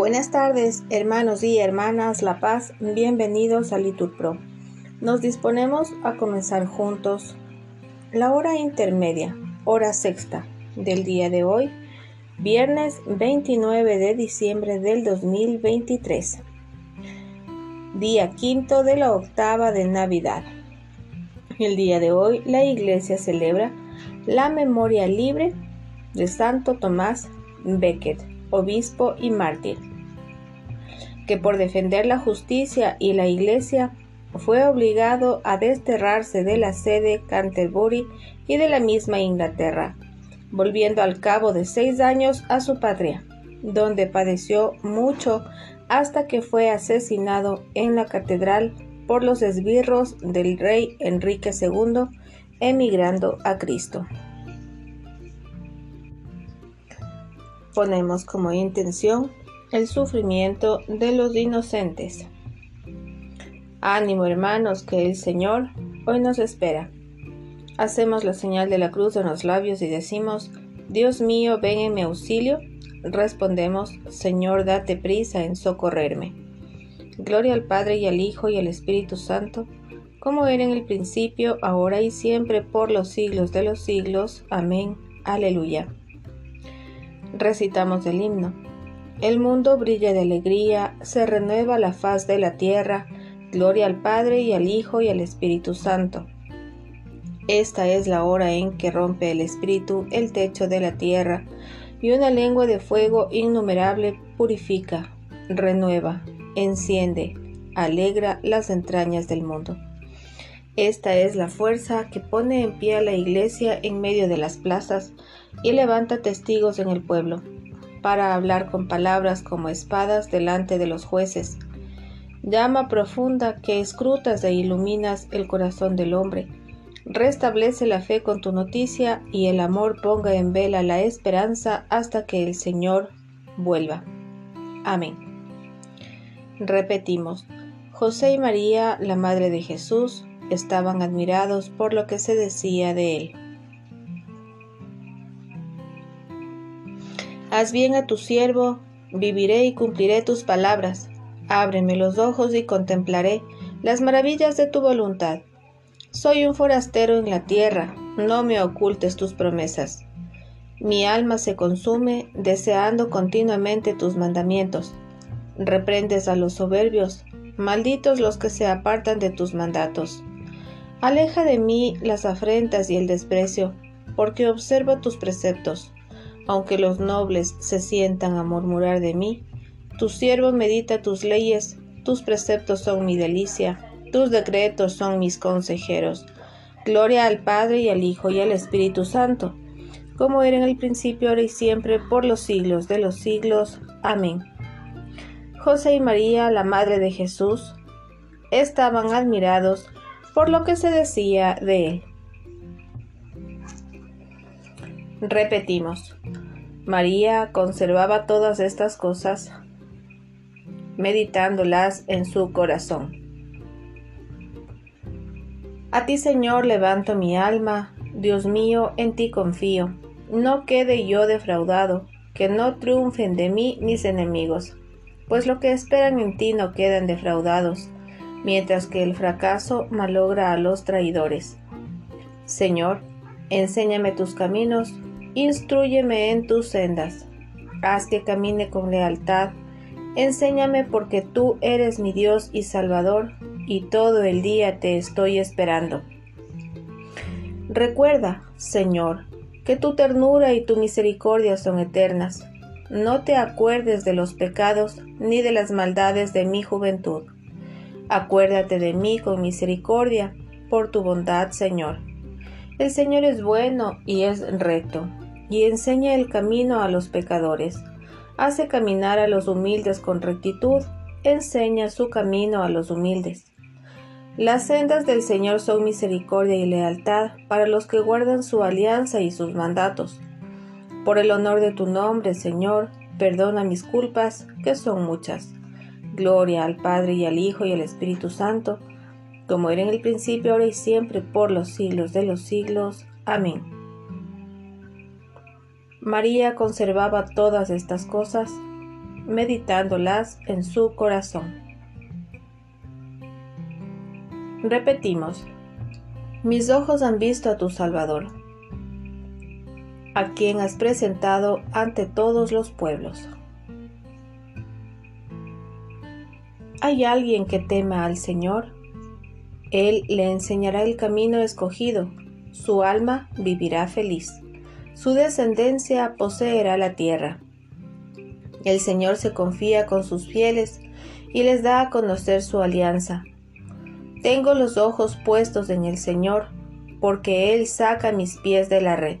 Buenas tardes, hermanos y hermanas La Paz, bienvenidos a Litur Pro. Nos disponemos a comenzar juntos la hora intermedia, hora sexta del día de hoy, viernes 29 de diciembre del 2023, día quinto de la octava de Navidad. El día de hoy la iglesia celebra la memoria libre de Santo Tomás Becket obispo y mártir, que por defender la justicia y la Iglesia fue obligado a desterrarse de la sede Canterbury y de la misma Inglaterra, volviendo al cabo de seis años a su patria, donde padeció mucho hasta que fue asesinado en la catedral por los esbirros del rey Enrique II, emigrando a Cristo. ponemos como intención el sufrimiento de los inocentes. Ánimo hermanos, que el Señor hoy nos espera. Hacemos la señal de la cruz en los labios y decimos, Dios mío, ven en mi auxilio. Respondemos, Señor, date prisa en socorrerme. Gloria al Padre y al Hijo y al Espíritu Santo, como era en el principio, ahora y siempre, por los siglos de los siglos. Amén. Aleluya recitamos el himno. El mundo brilla de alegría, se renueva la faz de la tierra, gloria al Padre y al Hijo y al Espíritu Santo. Esta es la hora en que rompe el Espíritu el techo de la tierra, y una lengua de fuego innumerable purifica, renueva, enciende, alegra las entrañas del mundo. Esta es la fuerza que pone en pie a la Iglesia en medio de las plazas y levanta testigos en el pueblo, para hablar con palabras como espadas delante de los jueces. Llama profunda que escrutas e iluminas el corazón del hombre. Restablece la fe con tu noticia y el amor ponga en vela la esperanza hasta que el Señor vuelva. Amén. Repetimos, José y María, la Madre de Jesús, estaban admirados por lo que se decía de él. Haz bien a tu siervo, viviré y cumpliré tus palabras. Ábreme los ojos y contemplaré las maravillas de tu voluntad. Soy un forastero en la tierra, no me ocultes tus promesas. Mi alma se consume deseando continuamente tus mandamientos. Reprendes a los soberbios, malditos los que se apartan de tus mandatos. Aleja de mí las afrentas y el desprecio, porque observo tus preceptos. Aunque los nobles se sientan a murmurar de mí, tu siervo medita tus leyes, tus preceptos son mi delicia, tus decretos son mis consejeros. Gloria al Padre y al Hijo y al Espíritu Santo, como era en el principio, ahora y siempre, por los siglos de los siglos. Amén. José y María, la Madre de Jesús, estaban admirados por lo que se decía de él. Repetimos, María conservaba todas estas cosas meditándolas en su corazón. A ti, Señor, levanto mi alma, Dios mío, en ti confío. No quede yo defraudado, que no triunfen de mí mis enemigos, pues lo que esperan en ti no quedan defraudados mientras que el fracaso malogra a los traidores. Señor, enséñame tus caminos, instruyeme en tus sendas, haz que camine con lealtad, enséñame porque tú eres mi Dios y Salvador, y todo el día te estoy esperando. Recuerda, Señor, que tu ternura y tu misericordia son eternas. No te acuerdes de los pecados ni de las maldades de mi juventud Acuérdate de mí con misericordia, por tu bondad, Señor. El Señor es bueno y es recto, y enseña el camino a los pecadores. Hace caminar a los humildes con rectitud, enseña su camino a los humildes. Las sendas del Señor son misericordia y lealtad para los que guardan su alianza y sus mandatos. Por el honor de tu nombre, Señor, perdona mis culpas, que son muchas. Gloria al Padre y al Hijo y al Espíritu Santo, como era en el principio, ahora y siempre, por los siglos de los siglos. Amén. María conservaba todas estas cosas, meditándolas en su corazón. Repetimos, mis ojos han visto a tu Salvador, a quien has presentado ante todos los pueblos. ¿Hay alguien que tema al Señor? Él le enseñará el camino escogido, su alma vivirá feliz, su descendencia poseerá la tierra. El Señor se confía con sus fieles y les da a conocer su alianza. Tengo los ojos puestos en el Señor, porque Él saca mis pies de la red.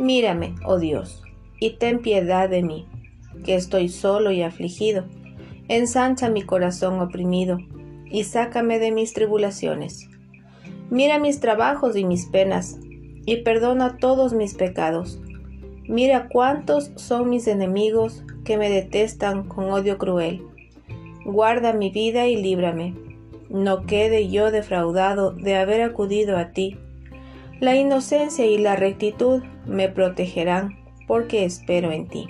Mírame, oh Dios, y ten piedad de mí, que estoy solo y afligido. Ensancha mi corazón oprimido y sácame de mis tribulaciones. Mira mis trabajos y mis penas, y perdona todos mis pecados. Mira cuántos son mis enemigos que me detestan con odio cruel. Guarda mi vida y líbrame. No quede yo defraudado de haber acudido a ti. La inocencia y la rectitud me protegerán porque espero en ti.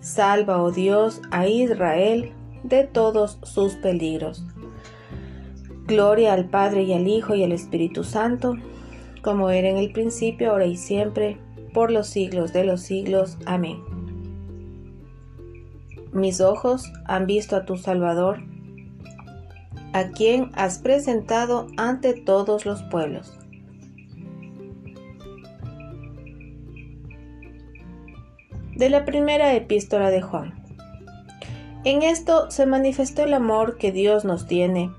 Salva, oh Dios, a Israel de todos sus peligros. Gloria al Padre y al Hijo y al Espíritu Santo, como era en el principio, ahora y siempre, por los siglos de los siglos. Amén. Mis ojos han visto a tu Salvador, a quien has presentado ante todos los pueblos. De la primera epístola de Juan. En esto se manifestó el amor que Dios nos tiene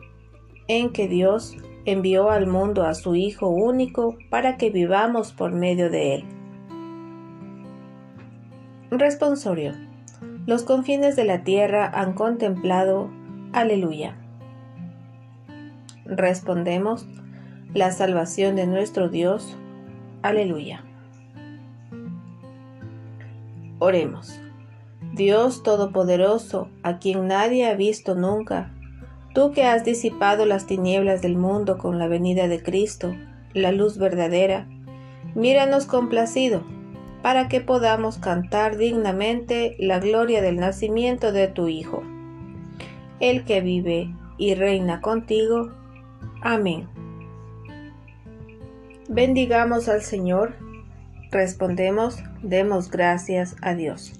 en que Dios envió al mundo a su Hijo único para que vivamos por medio de Él. Responsorio. Los confines de la tierra han contemplado. Aleluya. Respondemos. La salvación de nuestro Dios. Aleluya. Oremos. Dios Todopoderoso, a quien nadie ha visto nunca, Tú que has disipado las tinieblas del mundo con la venida de Cristo, la luz verdadera, míranos complacido, para que podamos cantar dignamente la gloria del nacimiento de tu Hijo, el que vive y reina contigo. Amén. Bendigamos al Señor, respondemos, demos gracias a Dios.